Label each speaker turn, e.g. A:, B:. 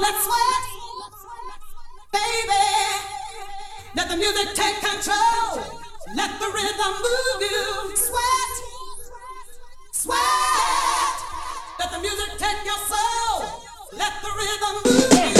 A: Let sweat. Baby, let the music take control. Let the rhythm move you. Sweat, sweat. Let the music take your soul. Let the rhythm move you.